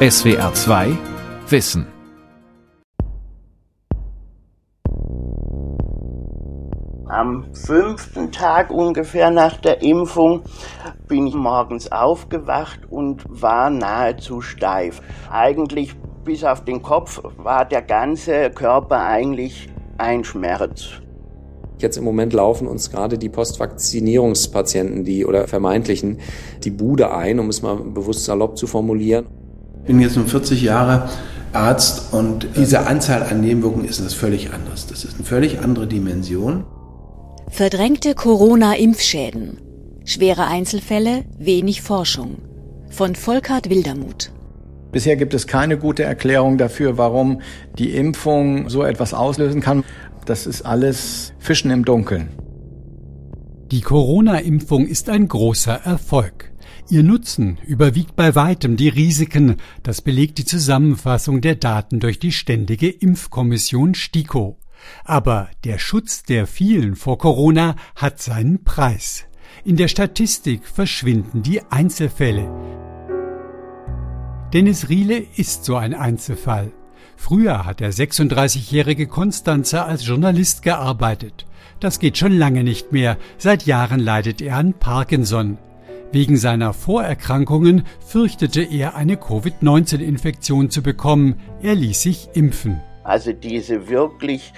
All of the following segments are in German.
SWR 2 Wissen. Am fünften Tag ungefähr nach der Impfung bin ich morgens aufgewacht und war nahezu steif. Eigentlich bis auf den Kopf war der ganze Körper eigentlich ein Schmerz. Jetzt im Moment laufen uns gerade die Postvakzinierungspatienten, die oder vermeintlichen, die Bude ein, um es mal bewusst salopp zu formulieren. Ich bin jetzt nun 40 Jahre Arzt und diese Anzahl an Nebenwirkungen ist etwas völlig anderes. Das ist eine völlig andere Dimension. Verdrängte Corona-Impfschäden. Schwere Einzelfälle, wenig Forschung. Von Volkart Wildermuth. Bisher gibt es keine gute Erklärung dafür, warum die Impfung so etwas auslösen kann. Das ist alles Fischen im Dunkeln. Die Corona-Impfung ist ein großer Erfolg. Ihr Nutzen überwiegt bei weitem die Risiken, das belegt die Zusammenfassung der Daten durch die Ständige Impfkommission STIKO. Aber der Schutz der vielen vor Corona hat seinen Preis. In der Statistik verschwinden die Einzelfälle. Dennis Riele ist so ein Einzelfall. Früher hat der 36-jährige Konstanzer als Journalist gearbeitet. Das geht schon lange nicht mehr. Seit Jahren leidet er an Parkinson. Wegen seiner Vorerkrankungen fürchtete er eine Covid-19-Infektion zu bekommen. Er ließ sich impfen. Also diese wirklich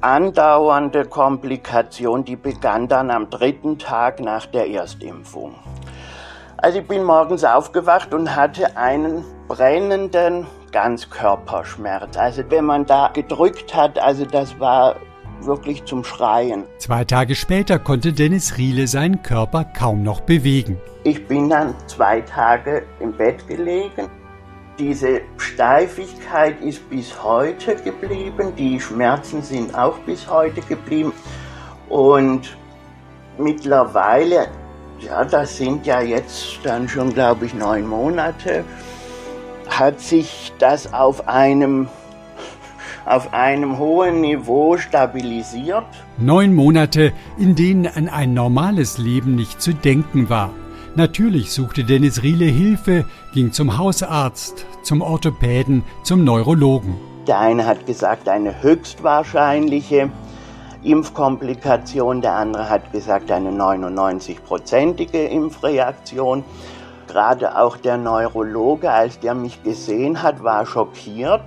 andauernde Komplikation, die begann dann am dritten Tag nach der Erstimpfung. Also ich bin morgens aufgewacht und hatte einen brennenden Ganzkörperschmerz. Also wenn man da gedrückt hat, also das war wirklich zum Schreien. Zwei Tage später konnte Dennis Riele seinen Körper kaum noch bewegen. Ich bin dann zwei Tage im Bett gelegen. Diese Steifigkeit ist bis heute geblieben. Die Schmerzen sind auch bis heute geblieben. Und mittlerweile, ja, das sind ja jetzt dann schon, glaube ich, neun Monate, hat sich das auf einem auf einem hohen Niveau stabilisiert. Neun Monate, in denen an ein normales Leben nicht zu denken war. Natürlich suchte Dennis Riele Hilfe, ging zum Hausarzt, zum Orthopäden, zum Neurologen. Der eine hat gesagt, eine höchstwahrscheinliche Impfkomplikation, der andere hat gesagt, eine 99-prozentige Impfreaktion. Gerade auch der Neurologe, als der mich gesehen hat, war schockiert.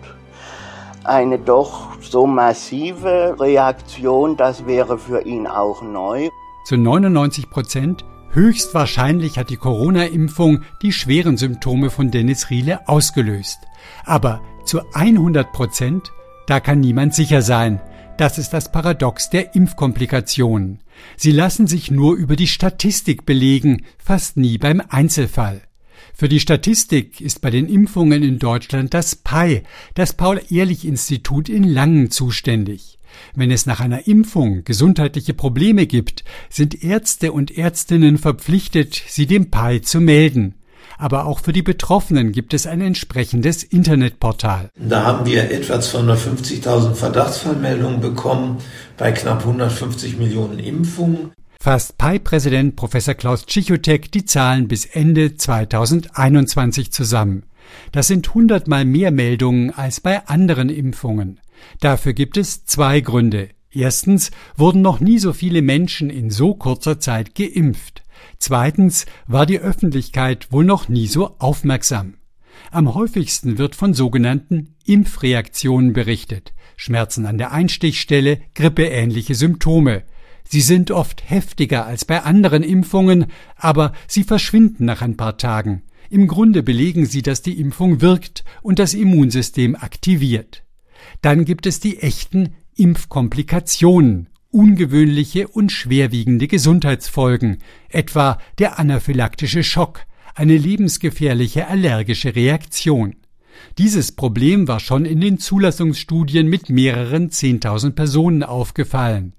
Eine doch so massive Reaktion, das wäre für ihn auch neu. Zu 99 Prozent höchstwahrscheinlich hat die Corona-Impfung die schweren Symptome von Dennis Riele ausgelöst. Aber zu 100 Prozent, da kann niemand sicher sein. Das ist das Paradox der Impfkomplikationen. Sie lassen sich nur über die Statistik belegen, fast nie beim Einzelfall. Für die Statistik ist bei den Impfungen in Deutschland das PAI, das Paul-Ehrlich-Institut in Langen zuständig. Wenn es nach einer Impfung gesundheitliche Probleme gibt, sind Ärzte und Ärztinnen verpflichtet, sie dem PAI zu melden aber auch für die Betroffenen gibt es ein entsprechendes Internetportal. Da haben wir etwa 250.000 Verdachtsfallmeldungen bekommen bei knapp 150 Millionen Impfungen. Fasst PI-Präsident Professor Klaus Tschichotek die Zahlen bis Ende 2021 zusammen. Das sind hundertmal mehr Meldungen als bei anderen Impfungen. Dafür gibt es zwei Gründe. Erstens wurden noch nie so viele Menschen in so kurzer Zeit geimpft. Zweitens war die Öffentlichkeit wohl noch nie so aufmerksam. Am häufigsten wird von sogenannten Impfreaktionen berichtet. Schmerzen an der Einstichstelle, grippeähnliche Symptome. Sie sind oft heftiger als bei anderen Impfungen, aber sie verschwinden nach ein paar Tagen. Im Grunde belegen sie, dass die Impfung wirkt und das Immunsystem aktiviert. Dann gibt es die echten Impfkomplikationen, ungewöhnliche und schwerwiegende Gesundheitsfolgen, etwa der anaphylaktische Schock, eine lebensgefährliche allergische Reaktion. Dieses Problem war schon in den Zulassungsstudien mit mehreren Zehntausend Personen aufgefallen.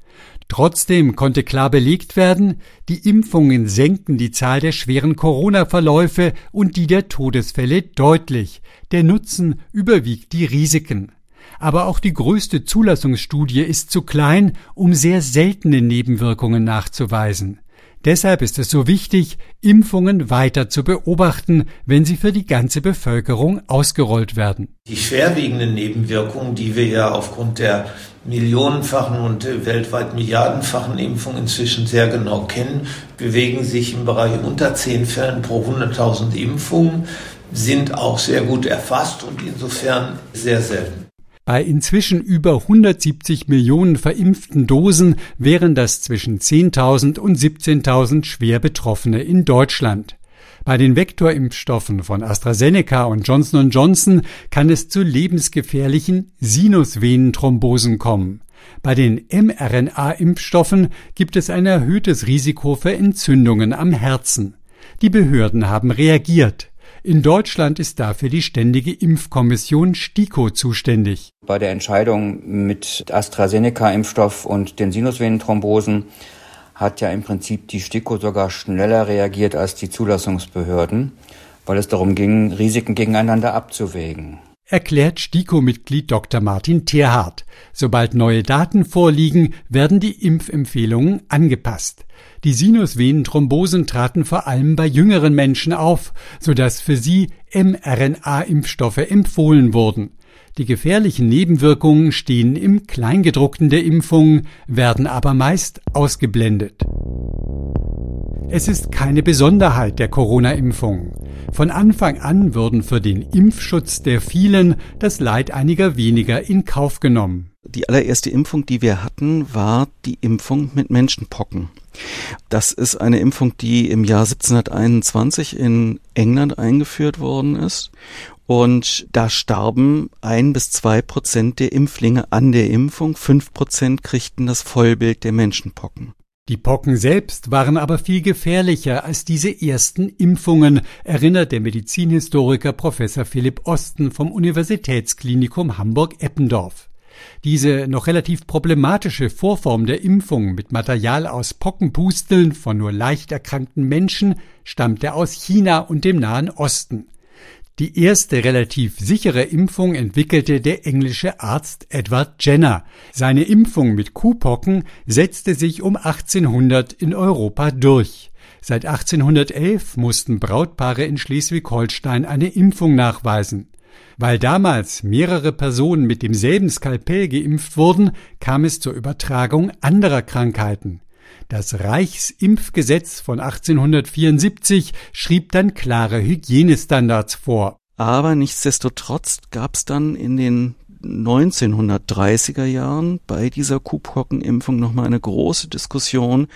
Trotzdem konnte klar belegt werden, die Impfungen senken die Zahl der schweren Corona-Verläufe und die der Todesfälle deutlich. Der Nutzen überwiegt die Risiken aber auch die größte Zulassungsstudie ist zu klein, um sehr seltene Nebenwirkungen nachzuweisen. Deshalb ist es so wichtig, Impfungen weiter zu beobachten, wenn sie für die ganze Bevölkerung ausgerollt werden. Die schwerwiegenden Nebenwirkungen, die wir ja aufgrund der millionenfachen und weltweit milliardenfachen Impfung inzwischen sehr genau kennen, bewegen sich im Bereich unter zehn Fällen pro 100.000 Impfungen, sind auch sehr gut erfasst und insofern sehr selten. Bei inzwischen über 170 Millionen verimpften Dosen wären das zwischen 10.000 und 17.000 schwer Betroffene in Deutschland. Bei den Vektorimpfstoffen von AstraZeneca und Johnson Johnson kann es zu lebensgefährlichen Sinusvenenthrombosen kommen. Bei den mRNA-Impfstoffen gibt es ein erhöhtes Risiko für Entzündungen am Herzen. Die Behörden haben reagiert. In Deutschland ist dafür die Ständige Impfkommission STIKO zuständig. Bei der Entscheidung mit AstraZeneca-Impfstoff und den Sinusvenenthrombosen hat ja im Prinzip die STIKO sogar schneller reagiert als die Zulassungsbehörden, weil es darum ging, Risiken gegeneinander abzuwägen. Erklärt STIKO-Mitglied Dr. Martin Tierhardt. Sobald neue Daten vorliegen, werden die Impfempfehlungen angepasst. Die Sinusvenenthrombosen traten vor allem bei jüngeren Menschen auf, sodass für sie mRNA-Impfstoffe empfohlen wurden. Die gefährlichen Nebenwirkungen stehen im Kleingedruckten der Impfung, werden aber meist ausgeblendet. Es ist keine Besonderheit der Corona-Impfung. Von Anfang an wurden für den Impfschutz der vielen das Leid einiger weniger in Kauf genommen. Die allererste Impfung, die wir hatten, war die Impfung mit Menschenpocken. Das ist eine Impfung, die im Jahr 1721 in England eingeführt worden ist. Und da starben ein bis zwei Prozent der Impflinge an der Impfung. Fünf Prozent kriegten das Vollbild der Menschenpocken. Die Pocken selbst waren aber viel gefährlicher als diese ersten Impfungen, erinnert der Medizinhistoriker Professor Philipp Osten vom Universitätsklinikum Hamburg-Eppendorf. Diese noch relativ problematische Vorform der Impfung mit Material aus Pockenpusteln von nur leicht erkrankten Menschen stammte aus China und dem Nahen Osten. Die erste relativ sichere Impfung entwickelte der englische Arzt Edward Jenner. Seine Impfung mit Kuhpocken setzte sich um 1800 in Europa durch. Seit 1811 mussten Brautpaare in Schleswig-Holstein eine Impfung nachweisen. Weil damals mehrere Personen mit demselben Skalpell geimpft wurden, kam es zur Übertragung anderer Krankheiten. Das Reichsimpfgesetz von 1874 schrieb dann klare Hygienestandards vor. Aber nichtsdestotrotz gab es dann in den 1930er Jahren bei dieser Kuhpockenimpfung nochmal eine große Diskussion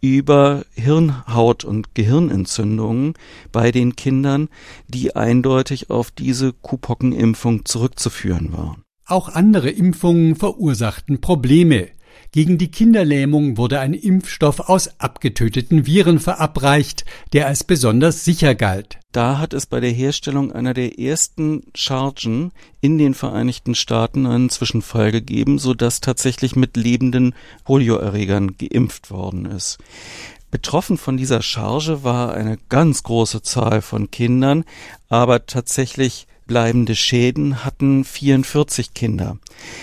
über Hirnhaut- und Gehirnentzündungen bei den Kindern, die eindeutig auf diese Kuhpockenimpfung zurückzuführen waren. Auch andere Impfungen verursachten Probleme. Gegen die Kinderlähmung wurde ein Impfstoff aus abgetöteten Viren verabreicht, der als besonders sicher galt. Da hat es bei der Herstellung einer der ersten Chargen in den Vereinigten Staaten einen Zwischenfall gegeben, so dass tatsächlich mit lebenden Polioerregern geimpft worden ist. Betroffen von dieser Charge war eine ganz große Zahl von Kindern, aber tatsächlich bleibende Schäden hatten 44 Kinder.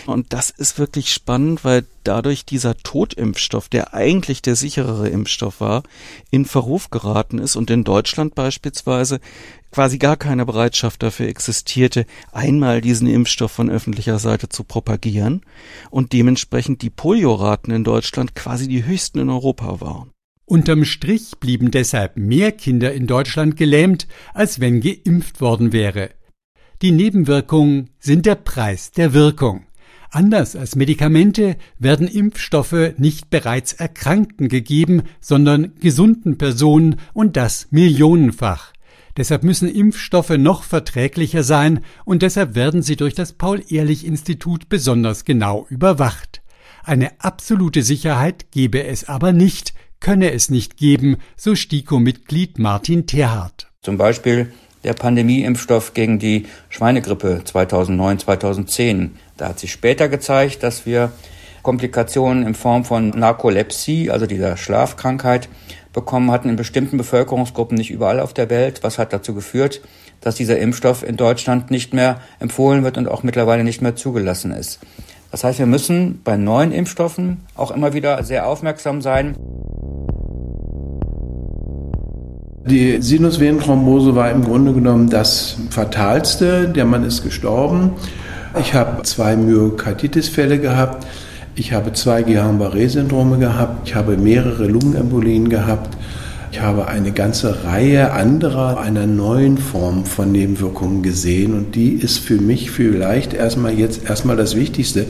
Und das ist wirklich spannend, weil dadurch dieser Totimpfstoff, der eigentlich der sicherere Impfstoff war, in Verruf geraten ist und in Deutschland beispielsweise quasi gar keine Bereitschaft dafür existierte, einmal diesen Impfstoff von öffentlicher Seite zu propagieren und dementsprechend die Polioraten in Deutschland quasi die höchsten in Europa waren. Unterm Strich blieben deshalb mehr Kinder in Deutschland gelähmt, als wenn geimpft worden wäre. Die Nebenwirkungen sind der Preis der Wirkung. Anders als Medikamente werden Impfstoffe nicht bereits Erkrankten gegeben, sondern gesunden Personen und das millionenfach. Deshalb müssen Impfstoffe noch verträglicher sein und deshalb werden sie durch das Paul-Ehrlich-Institut besonders genau überwacht. Eine absolute Sicherheit gebe es aber nicht, könne es nicht geben, so STIKO-Mitglied Martin Terhardt. Zum Beispiel der Pandemieimpfstoff gegen die Schweinegrippe 2009, 2010. Da hat sich später gezeigt, dass wir Komplikationen in Form von Narkolepsie, also dieser Schlafkrankheit, bekommen hatten in bestimmten Bevölkerungsgruppen, nicht überall auf der Welt. Was hat dazu geführt, dass dieser Impfstoff in Deutschland nicht mehr empfohlen wird und auch mittlerweile nicht mehr zugelassen ist. Das heißt, wir müssen bei neuen Impfstoffen auch immer wieder sehr aufmerksam sein. Die Sinusvenenthrombose war im Grunde genommen das Fatalste. Der Mann ist gestorben. Ich habe zwei Myokarditis-Fälle gehabt. Ich habe zwei Guillain-Barré-Syndrome gehabt. Ich habe mehrere Lungenembolien gehabt. Ich habe eine ganze Reihe anderer einer neuen Form von Nebenwirkungen gesehen und die ist für mich vielleicht erstmal jetzt erstmal das Wichtigste,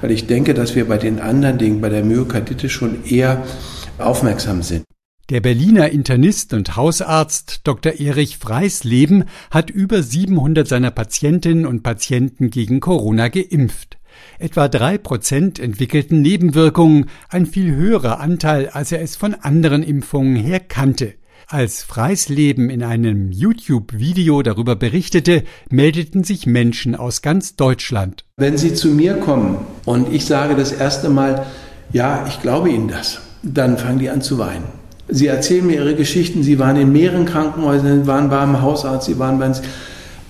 weil ich denke, dass wir bei den anderen Dingen, bei der Myokarditis schon eher aufmerksam sind. Der Berliner Internist und Hausarzt Dr. Erich Freisleben hat über 700 seiner Patientinnen und Patienten gegen Corona geimpft. Etwa drei Prozent entwickelten Nebenwirkungen, ein viel höherer Anteil, als er es von anderen Impfungen her kannte. Als Freisleben in einem YouTube-Video darüber berichtete, meldeten sich Menschen aus ganz Deutschland. Wenn Sie zu mir kommen und ich sage das erste Mal, ja, ich glaube Ihnen das, dann fangen die an zu weinen. Sie erzählen mir ihre Geschichten, sie waren in mehreren Krankenhäusern, sie waren beim Hausarzt, sie waren beim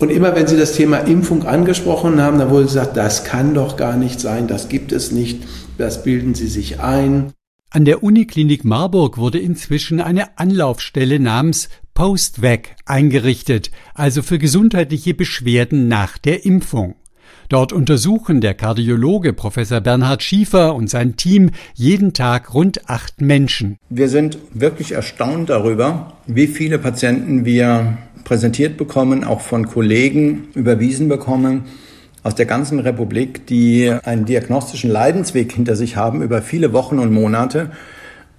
und immer wenn Sie das Thema Impfung angesprochen haben, dann wurde gesagt, das kann doch gar nicht sein, das gibt es nicht, das bilden Sie sich ein. An der Uniklinik Marburg wurde inzwischen eine Anlaufstelle namens Postvac eingerichtet, also für gesundheitliche Beschwerden nach der Impfung. Dort untersuchen der Kardiologe Professor Bernhard Schiefer und sein Team jeden Tag rund acht Menschen. Wir sind wirklich erstaunt darüber, wie viele Patienten wir präsentiert bekommen, auch von Kollegen überwiesen bekommen aus der ganzen Republik, die einen diagnostischen Leidensweg hinter sich haben über viele Wochen und Monate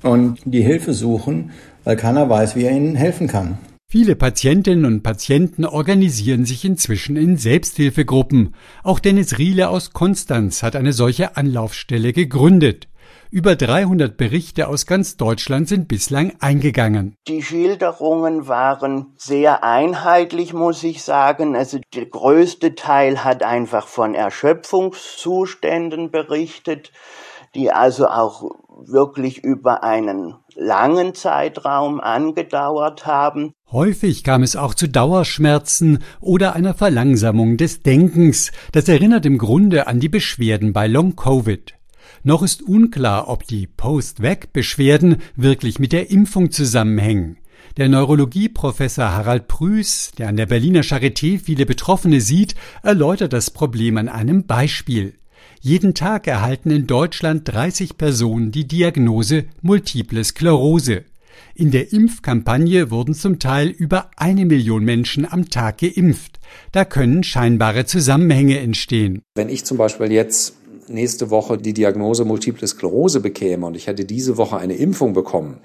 und die Hilfe suchen, weil keiner weiß, wie er ihnen helfen kann. Viele Patientinnen und Patienten organisieren sich inzwischen in Selbsthilfegruppen. Auch Dennis Riele aus Konstanz hat eine solche Anlaufstelle gegründet. Über 300 Berichte aus ganz Deutschland sind bislang eingegangen. Die Schilderungen waren sehr einheitlich, muss ich sagen. Also der größte Teil hat einfach von Erschöpfungszuständen berichtet, die also auch wirklich über einen langen Zeitraum angedauert haben. Häufig kam es auch zu Dauerschmerzen oder einer Verlangsamung des Denkens. Das erinnert im Grunde an die Beschwerden bei Long-Covid. Noch ist unklar, ob die Post-Vac-Beschwerden wirklich mit der Impfung zusammenhängen. Der Neurologieprofessor Harald Prüß, der an der Berliner Charité viele Betroffene sieht, erläutert das Problem an einem Beispiel. Jeden Tag erhalten in Deutschland 30 Personen die Diagnose Multiple Sklerose. In der Impfkampagne wurden zum Teil über eine Million Menschen am Tag geimpft. Da können scheinbare Zusammenhänge entstehen. Wenn ich zum Beispiel jetzt nächste Woche die Diagnose Multiple Sklerose bekäme und ich hätte diese Woche eine Impfung bekommen,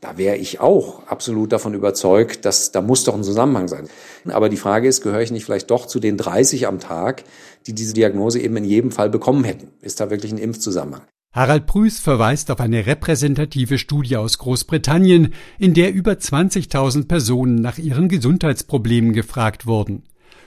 da wäre ich auch absolut davon überzeugt, dass da muss doch ein Zusammenhang sein. Aber die Frage ist, gehöre ich nicht vielleicht doch zu den 30 am Tag, die diese Diagnose eben in jedem Fall bekommen hätten? Ist da wirklich ein Impfzusammenhang? Harald Prüß verweist auf eine repräsentative Studie aus Großbritannien, in der über 20.000 Personen nach ihren Gesundheitsproblemen gefragt wurden.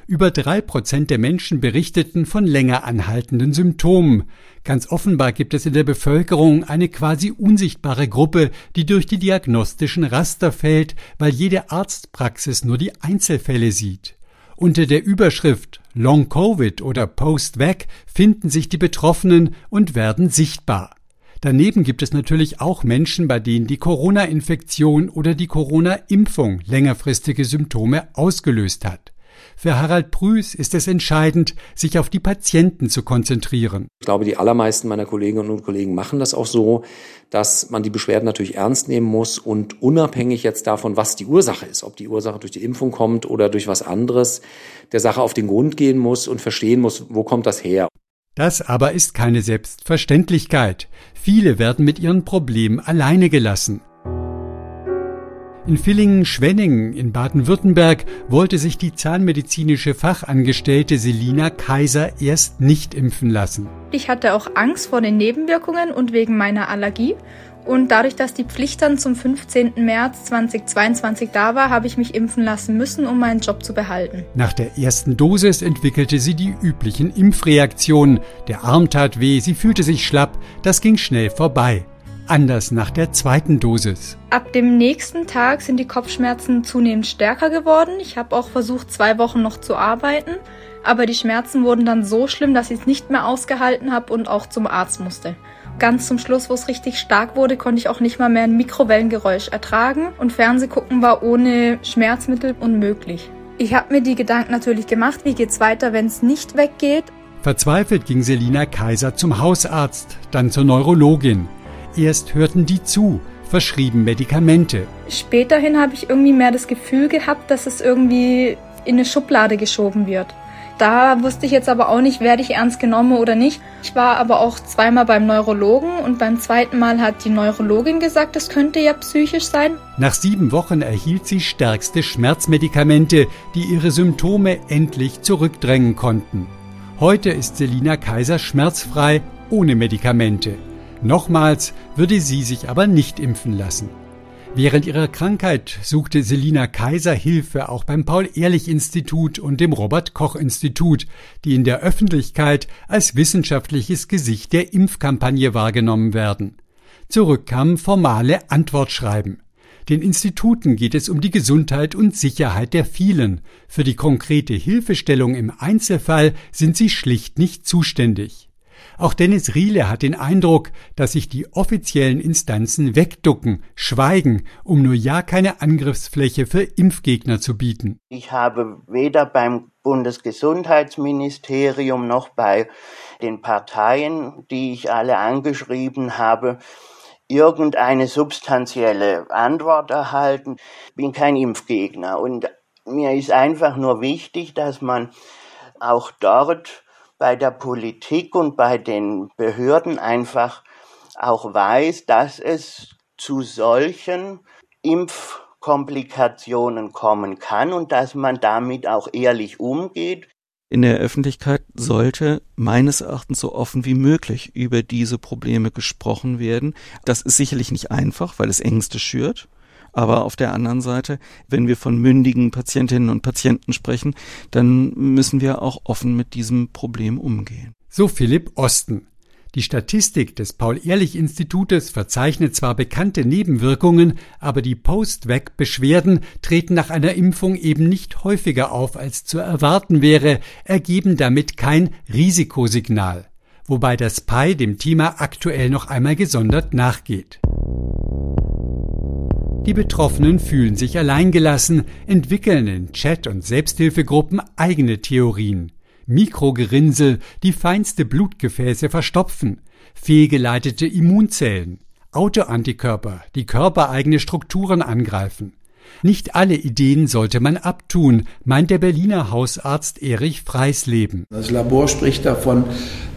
Über drei Prozent der Menschen berichteten von länger anhaltenden Symptomen. Ganz offenbar gibt es in der Bevölkerung eine quasi unsichtbare Gruppe, die durch die diagnostischen Raster fällt, weil jede Arztpraxis nur die Einzelfälle sieht. Unter der Überschrift Long Covid oder Post Vac finden sich die Betroffenen und werden sichtbar. Daneben gibt es natürlich auch Menschen, bei denen die Corona-Infektion oder die Corona-Impfung längerfristige Symptome ausgelöst hat. Für Harald Prüß ist es entscheidend, sich auf die Patienten zu konzentrieren. Ich glaube, die allermeisten meiner Kolleginnen und Kollegen machen das auch so, dass man die Beschwerden natürlich ernst nehmen muss und unabhängig jetzt davon, was die Ursache ist, ob die Ursache durch die Impfung kommt oder durch was anderes, der Sache auf den Grund gehen muss und verstehen muss, wo kommt das her. Das aber ist keine Selbstverständlichkeit. Viele werden mit ihren Problemen alleine gelassen. In Villingen-Schwenningen in Baden-Württemberg wollte sich die zahnmedizinische Fachangestellte Selina Kaiser erst nicht impfen lassen. Ich hatte auch Angst vor den Nebenwirkungen und wegen meiner Allergie. Und dadurch, dass die Pflicht dann zum 15. März 2022 da war, habe ich mich impfen lassen müssen, um meinen Job zu behalten. Nach der ersten Dosis entwickelte sie die üblichen Impfreaktionen. Der Arm tat weh, sie fühlte sich schlapp, das ging schnell vorbei anders nach der zweiten Dosis. Ab dem nächsten Tag sind die Kopfschmerzen zunehmend stärker geworden. Ich habe auch versucht, zwei Wochen noch zu arbeiten, aber die Schmerzen wurden dann so schlimm, dass ich es nicht mehr ausgehalten habe und auch zum Arzt musste. Ganz zum Schluss, wo es richtig stark wurde, konnte ich auch nicht mal mehr ein Mikrowellengeräusch ertragen und Fernsehgucken war ohne Schmerzmittel unmöglich. Ich habe mir die Gedanken natürlich gemacht, wie geht's weiter, wenn es nicht weggeht. Verzweifelt ging Selina Kaiser zum Hausarzt, dann zur Neurologin. Erst hörten die zu, verschrieben Medikamente. Späterhin habe ich irgendwie mehr das Gefühl gehabt, dass es irgendwie in eine Schublade geschoben wird. Da wusste ich jetzt aber auch nicht, werde ich ernst genommen oder nicht. Ich war aber auch zweimal beim Neurologen und beim zweiten Mal hat die Neurologin gesagt, es könnte ja psychisch sein. Nach sieben Wochen erhielt sie stärkste Schmerzmedikamente, die ihre Symptome endlich zurückdrängen konnten. Heute ist Selina Kaiser schmerzfrei ohne Medikamente. Nochmals würde sie sich aber nicht impfen lassen. Während ihrer Krankheit suchte Selina Kaiser Hilfe auch beim Paul-Ehrlich-Institut und dem Robert-Koch-Institut, die in der Öffentlichkeit als wissenschaftliches Gesicht der Impfkampagne wahrgenommen werden. Zurück kamen formale Antwortschreiben. Den Instituten geht es um die Gesundheit und Sicherheit der vielen. Für die konkrete Hilfestellung im Einzelfall sind sie schlicht nicht zuständig. Auch Dennis Riele hat den Eindruck, dass sich die offiziellen Instanzen wegducken, schweigen, um nur ja keine Angriffsfläche für Impfgegner zu bieten. Ich habe weder beim Bundesgesundheitsministerium noch bei den Parteien, die ich alle angeschrieben habe, irgendeine substanzielle Antwort erhalten. Ich bin kein Impfgegner und mir ist einfach nur wichtig, dass man auch dort bei der Politik und bei den Behörden einfach auch weiß, dass es zu solchen Impfkomplikationen kommen kann und dass man damit auch ehrlich umgeht. In der Öffentlichkeit sollte meines Erachtens so offen wie möglich über diese Probleme gesprochen werden. Das ist sicherlich nicht einfach, weil es Ängste schürt. Aber auf der anderen Seite, wenn wir von mündigen Patientinnen und Patienten sprechen, dann müssen wir auch offen mit diesem Problem umgehen. So Philipp Osten. Die Statistik des Paul-Ehrlich-Institutes verzeichnet zwar bekannte Nebenwirkungen, aber die Post-Vac-Beschwerden treten nach einer Impfung eben nicht häufiger auf, als zu erwarten wäre, ergeben damit kein Risikosignal. Wobei das PI dem Thema aktuell noch einmal gesondert nachgeht. Die Betroffenen fühlen sich alleingelassen, entwickeln in Chat- und Selbsthilfegruppen eigene Theorien. Mikrogerinnsel, die feinste Blutgefäße verstopfen, fehlgeleitete Immunzellen, Autoantikörper, die körpereigene Strukturen angreifen. Nicht alle Ideen sollte man abtun, meint der Berliner Hausarzt Erich Freisleben. Das Labor spricht davon,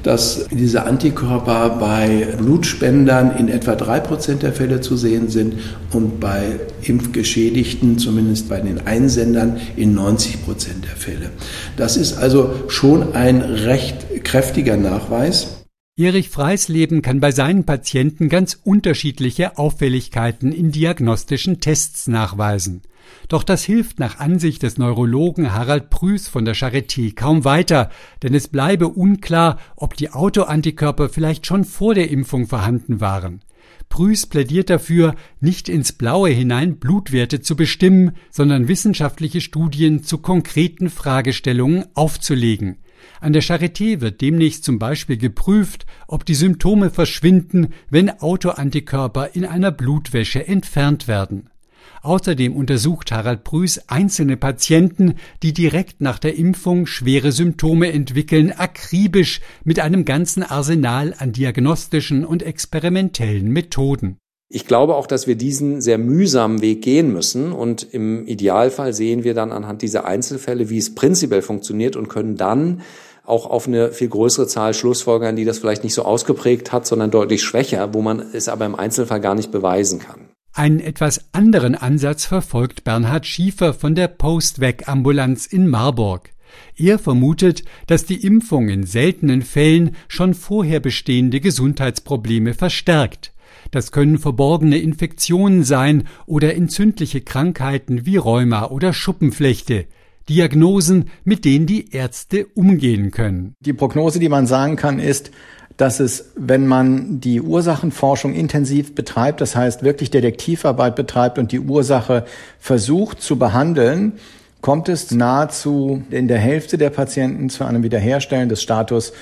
dass diese Antikörper bei Blutspendern in etwa drei Prozent der Fälle zu sehen sind und bei Impfgeschädigten, zumindest bei den Einsendern, in 90 Prozent der Fälle. Das ist also schon ein recht kräftiger Nachweis. Erich Freisleben kann bei seinen Patienten ganz unterschiedliche Auffälligkeiten in diagnostischen Tests nachweisen. Doch das hilft nach Ansicht des Neurologen Harald Prüß von der Charité kaum weiter, denn es bleibe unklar, ob die Autoantikörper vielleicht schon vor der Impfung vorhanden waren. Prüß plädiert dafür, nicht ins Blaue hinein Blutwerte zu bestimmen, sondern wissenschaftliche Studien zu konkreten Fragestellungen aufzulegen. An der Charité wird demnächst zum Beispiel geprüft, ob die Symptome verschwinden, wenn Autoantikörper in einer Blutwäsche entfernt werden. Außerdem untersucht Harald Prüß einzelne Patienten, die direkt nach der Impfung schwere Symptome entwickeln, akribisch mit einem ganzen Arsenal an diagnostischen und experimentellen Methoden. Ich glaube auch, dass wir diesen sehr mühsamen Weg gehen müssen und im Idealfall sehen wir dann anhand dieser Einzelfälle, wie es prinzipiell funktioniert und können dann auch auf eine viel größere Zahl Schlussfolgern, die das vielleicht nicht so ausgeprägt hat, sondern deutlich schwächer, wo man es aber im Einzelfall gar nicht beweisen kann. Einen etwas anderen Ansatz verfolgt Bernhard Schiefer von der Post-Weg-Ambulanz in Marburg. Er vermutet, dass die Impfung in seltenen Fällen schon vorher bestehende Gesundheitsprobleme verstärkt. Das können verborgene Infektionen sein oder entzündliche Krankheiten wie Rheuma oder Schuppenflechte. Diagnosen, mit denen die Ärzte umgehen können. Die Prognose, die man sagen kann, ist, dass es, wenn man die Ursachenforschung intensiv betreibt, das heißt wirklich Detektivarbeit betreibt und die Ursache versucht zu behandeln, kommt es nahezu in der Hälfte der Patienten zu einem Wiederherstellen des Status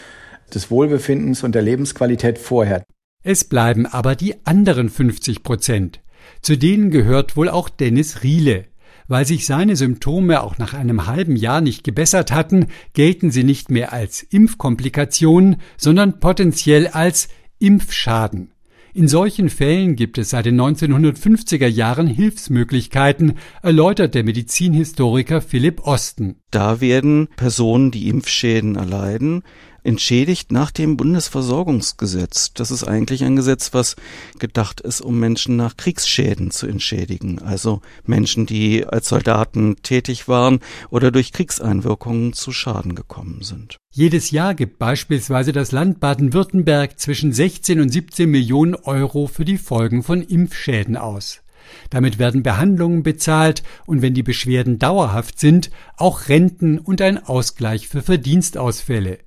des Wohlbefindens und der Lebensqualität vorher. Es bleiben aber die anderen 50 Prozent. Zu denen gehört wohl auch Dennis Riele. Weil sich seine Symptome auch nach einem halben Jahr nicht gebessert hatten, gelten sie nicht mehr als Impfkomplikationen, sondern potenziell als Impfschaden. In solchen Fällen gibt es seit den 1950er Jahren Hilfsmöglichkeiten, erläutert der Medizinhistoriker Philipp Osten. Da werden Personen, die Impfschäden erleiden, entschädigt nach dem Bundesversorgungsgesetz. Das ist eigentlich ein Gesetz, was gedacht ist, um Menschen nach Kriegsschäden zu entschädigen. Also Menschen, die als Soldaten tätig waren oder durch Kriegseinwirkungen zu Schaden gekommen sind. Jedes Jahr gibt beispielsweise das Land Baden-Württemberg zwischen 16 und 17 Millionen Euro für die Folgen von Impfschäden aus. Damit werden Behandlungen bezahlt und wenn die Beschwerden dauerhaft sind, auch Renten und ein Ausgleich für Verdienstausfälle.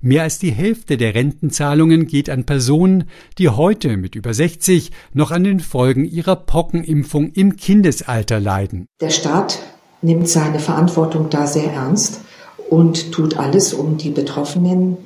Mehr als die Hälfte der Rentenzahlungen geht an Personen, die heute mit über 60 noch an den Folgen ihrer Pockenimpfung im Kindesalter leiden. Der Staat nimmt seine Verantwortung da sehr ernst und tut alles, um die Betroffenen,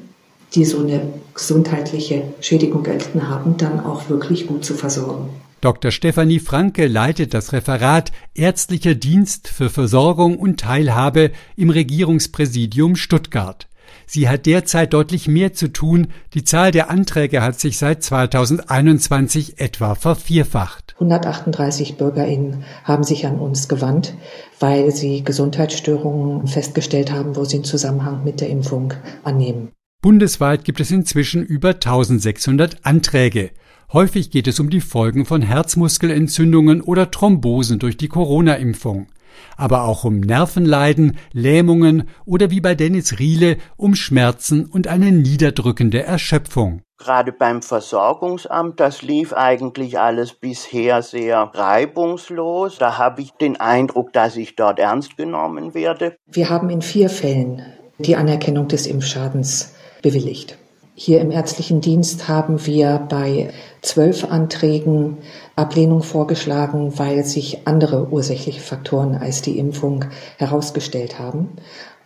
die so eine gesundheitliche Schädigung erlitten haben, dann auch wirklich gut zu versorgen. Dr. Stefanie Franke leitet das Referat Ärztlicher Dienst für Versorgung und Teilhabe im Regierungspräsidium Stuttgart. Sie hat derzeit deutlich mehr zu tun. Die Zahl der Anträge hat sich seit 2021 etwa vervierfacht. 138 Bürgerinnen haben sich an uns gewandt, weil sie Gesundheitsstörungen festgestellt haben, wo sie einen Zusammenhang mit der Impfung annehmen. Bundesweit gibt es inzwischen über 1600 Anträge. Häufig geht es um die Folgen von Herzmuskelentzündungen oder Thrombosen durch die Corona-Impfung aber auch um Nervenleiden, Lähmungen oder wie bei Dennis Riele um Schmerzen und eine niederdrückende Erschöpfung. Gerade beim Versorgungsamt, das lief eigentlich alles bisher sehr reibungslos. Da habe ich den Eindruck, dass ich dort ernst genommen werde. Wir haben in vier Fällen die Anerkennung des Impfschadens bewilligt. Hier im ärztlichen Dienst haben wir bei zwölf Anträgen Ablehnung vorgeschlagen, weil sich andere ursächliche Faktoren als die Impfung herausgestellt haben.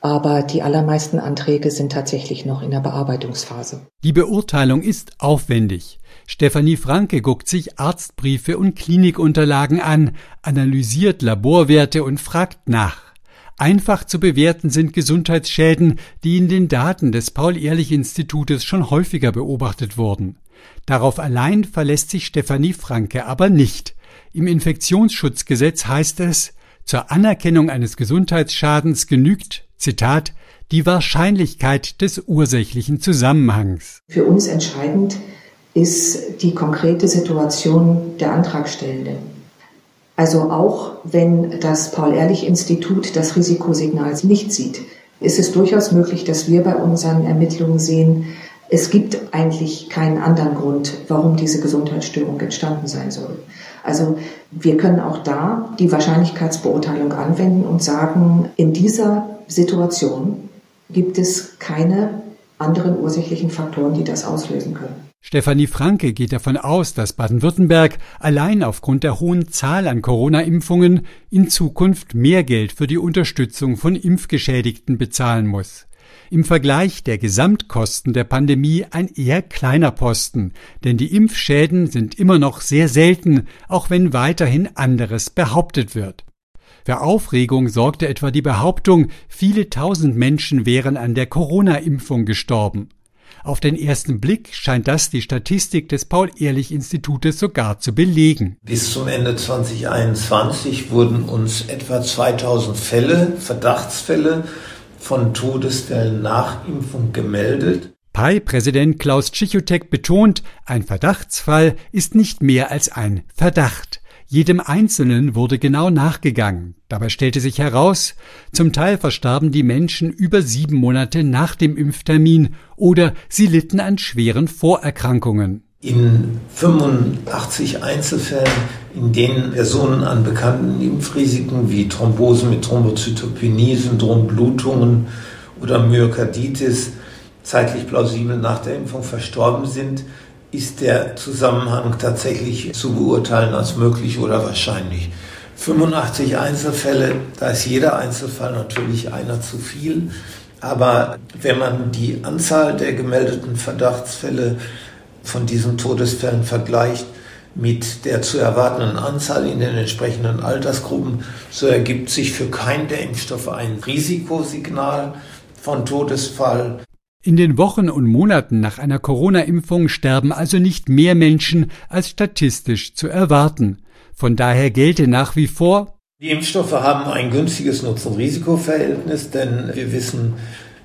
Aber die allermeisten Anträge sind tatsächlich noch in der Bearbeitungsphase. Die Beurteilung ist aufwendig. Stefanie Franke guckt sich Arztbriefe und Klinikunterlagen an, analysiert Laborwerte und fragt nach. Einfach zu bewerten sind Gesundheitsschäden, die in den Daten des Paul-Ehrlich-Institutes schon häufiger beobachtet wurden. Darauf allein verlässt sich Stefanie Franke aber nicht. Im Infektionsschutzgesetz heißt es, zur Anerkennung eines Gesundheitsschadens genügt, Zitat, die Wahrscheinlichkeit des ursächlichen Zusammenhangs. Für uns entscheidend ist die konkrete Situation der Antragstellenden. Also auch wenn das Paul-Ehrlich-Institut das Risikosignal nicht sieht, ist es durchaus möglich, dass wir bei unseren Ermittlungen sehen, es gibt eigentlich keinen anderen Grund, warum diese Gesundheitsstörung entstanden sein soll. Also wir können auch da die Wahrscheinlichkeitsbeurteilung anwenden und sagen, in dieser Situation gibt es keine anderen ursächlichen Faktoren, die das auslösen können. Stefanie Franke geht davon aus, dass Baden-Württemberg allein aufgrund der hohen Zahl an Corona-Impfungen in Zukunft mehr Geld für die Unterstützung von Impfgeschädigten bezahlen muss. Im Vergleich der Gesamtkosten der Pandemie ein eher kleiner Posten, denn die Impfschäden sind immer noch sehr selten, auch wenn weiterhin anderes behauptet wird. Für Aufregung sorgte etwa die Behauptung, viele tausend Menschen wären an der Corona-Impfung gestorben. Auf den ersten Blick scheint das die Statistik des Paul-Ehrlich-Institutes sogar zu belegen. Bis zum Ende 2021 wurden uns etwa 2000 Fälle, Verdachtsfälle von Todesfällen nach Impfung gemeldet. PAI-Präsident Klaus Tschichotek betont, ein Verdachtsfall ist nicht mehr als ein Verdacht. Jedem Einzelnen wurde genau nachgegangen. Dabei stellte sich heraus, zum Teil verstarben die Menschen über sieben Monate nach dem Impftermin oder sie litten an schweren Vorerkrankungen. In 85 Einzelfällen, in denen Personen an bekannten Impfrisiken wie Thrombosen mit Thrombozytopenie-Syndrom, Blutungen oder Myokarditis zeitlich plausibel nach der Impfung verstorben sind, ist der Zusammenhang tatsächlich zu beurteilen als möglich oder wahrscheinlich. 85 Einzelfälle, da ist jeder Einzelfall natürlich einer zu viel. Aber wenn man die Anzahl der gemeldeten Verdachtsfälle von diesen Todesfällen vergleicht mit der zu erwartenden Anzahl in den entsprechenden Altersgruppen, so ergibt sich für keinen der Impfstoffe ein Risikosignal von Todesfall. In den Wochen und Monaten nach einer Corona-Impfung sterben also nicht mehr Menschen als statistisch zu erwarten. Von daher gelte nach wie vor, die Impfstoffe haben ein günstiges Nutzen-Risiko-Verhältnis, denn wir wissen,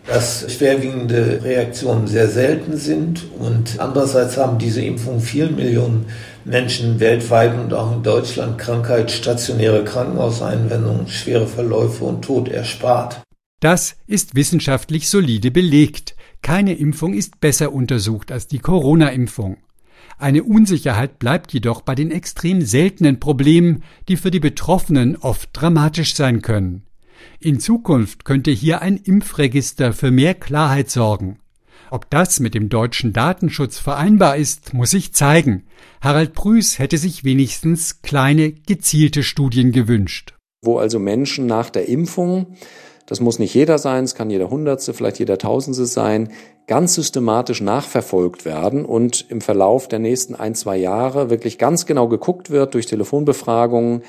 dass schwerwiegende Reaktionen sehr selten sind und andererseits haben diese Impfungen vielen Millionen Menschen weltweit und auch in Deutschland Krankheit, stationäre Krankenhauseinwendungen, schwere Verläufe und Tod erspart. Das ist wissenschaftlich solide belegt. Keine Impfung ist besser untersucht als die Corona-Impfung. Eine Unsicherheit bleibt jedoch bei den extrem seltenen Problemen, die für die Betroffenen oft dramatisch sein können. In Zukunft könnte hier ein Impfregister für mehr Klarheit sorgen. Ob das mit dem deutschen Datenschutz vereinbar ist, muss sich zeigen. Harald Prüß hätte sich wenigstens kleine, gezielte Studien gewünscht. Wo also Menschen nach der Impfung, das muss nicht jeder sein, es kann jeder Hundertste, vielleicht jeder Tausendste sein, ganz systematisch nachverfolgt werden und im Verlauf der nächsten ein, zwei Jahre wirklich ganz genau geguckt wird durch Telefonbefragungen,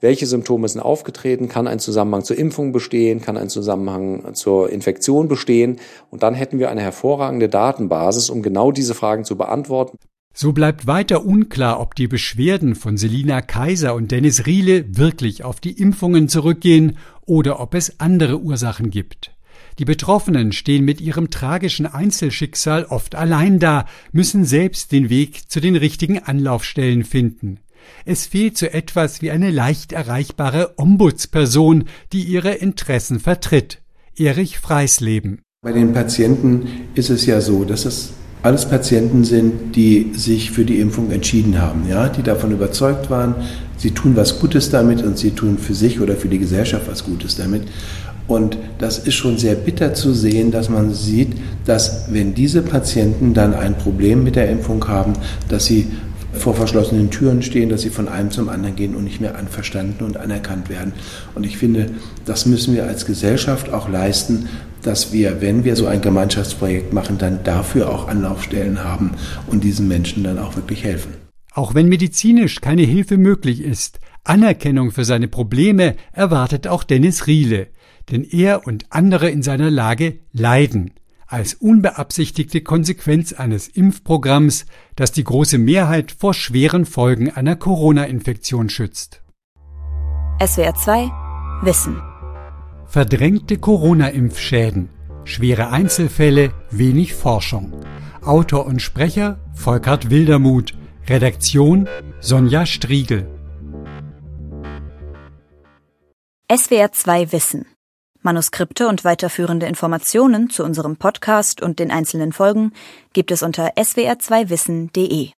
welche Symptome sind aufgetreten, kann ein Zusammenhang zur Impfung bestehen, kann ein Zusammenhang zur Infektion bestehen und dann hätten wir eine hervorragende Datenbasis, um genau diese Fragen zu beantworten. So bleibt weiter unklar, ob die Beschwerden von Selina Kaiser und Dennis Riele wirklich auf die Impfungen zurückgehen oder ob es andere Ursachen gibt. Die Betroffenen stehen mit ihrem tragischen Einzelschicksal oft allein da, müssen selbst den Weg zu den richtigen Anlaufstellen finden. Es fehlt so etwas wie eine leicht erreichbare Ombudsperson, die ihre Interessen vertritt. Erich Freisleben. Bei den Patienten ist es ja so, dass es alles Patienten sind, die sich für die Impfung entschieden haben, ja, die davon überzeugt waren, sie tun was Gutes damit und sie tun für sich oder für die Gesellschaft was Gutes damit. Und das ist schon sehr bitter zu sehen, dass man sieht, dass wenn diese Patienten dann ein Problem mit der Impfung haben, dass sie vor verschlossenen Türen stehen, dass sie von einem zum anderen gehen und nicht mehr anverstanden und anerkannt werden. Und ich finde, das müssen wir als Gesellschaft auch leisten, dass wir, wenn wir so ein Gemeinschaftsprojekt machen, dann dafür auch Anlaufstellen haben und diesen Menschen dann auch wirklich helfen. Auch wenn medizinisch keine Hilfe möglich ist, Anerkennung für seine Probleme erwartet auch Dennis Riele, denn er und andere in seiner Lage leiden als unbeabsichtigte Konsequenz eines Impfprogramms, das die große Mehrheit vor schweren Folgen einer Corona-Infektion schützt. SWR 2 Wissen Verdrängte Corona-Impfschäden, schwere Einzelfälle, wenig Forschung. Autor und Sprecher Volkert Wildermuth, Redaktion Sonja Striegel. SWR 2 Wissen Manuskripte und weiterführende Informationen zu unserem Podcast und den einzelnen Folgen gibt es unter swr2wissen.de.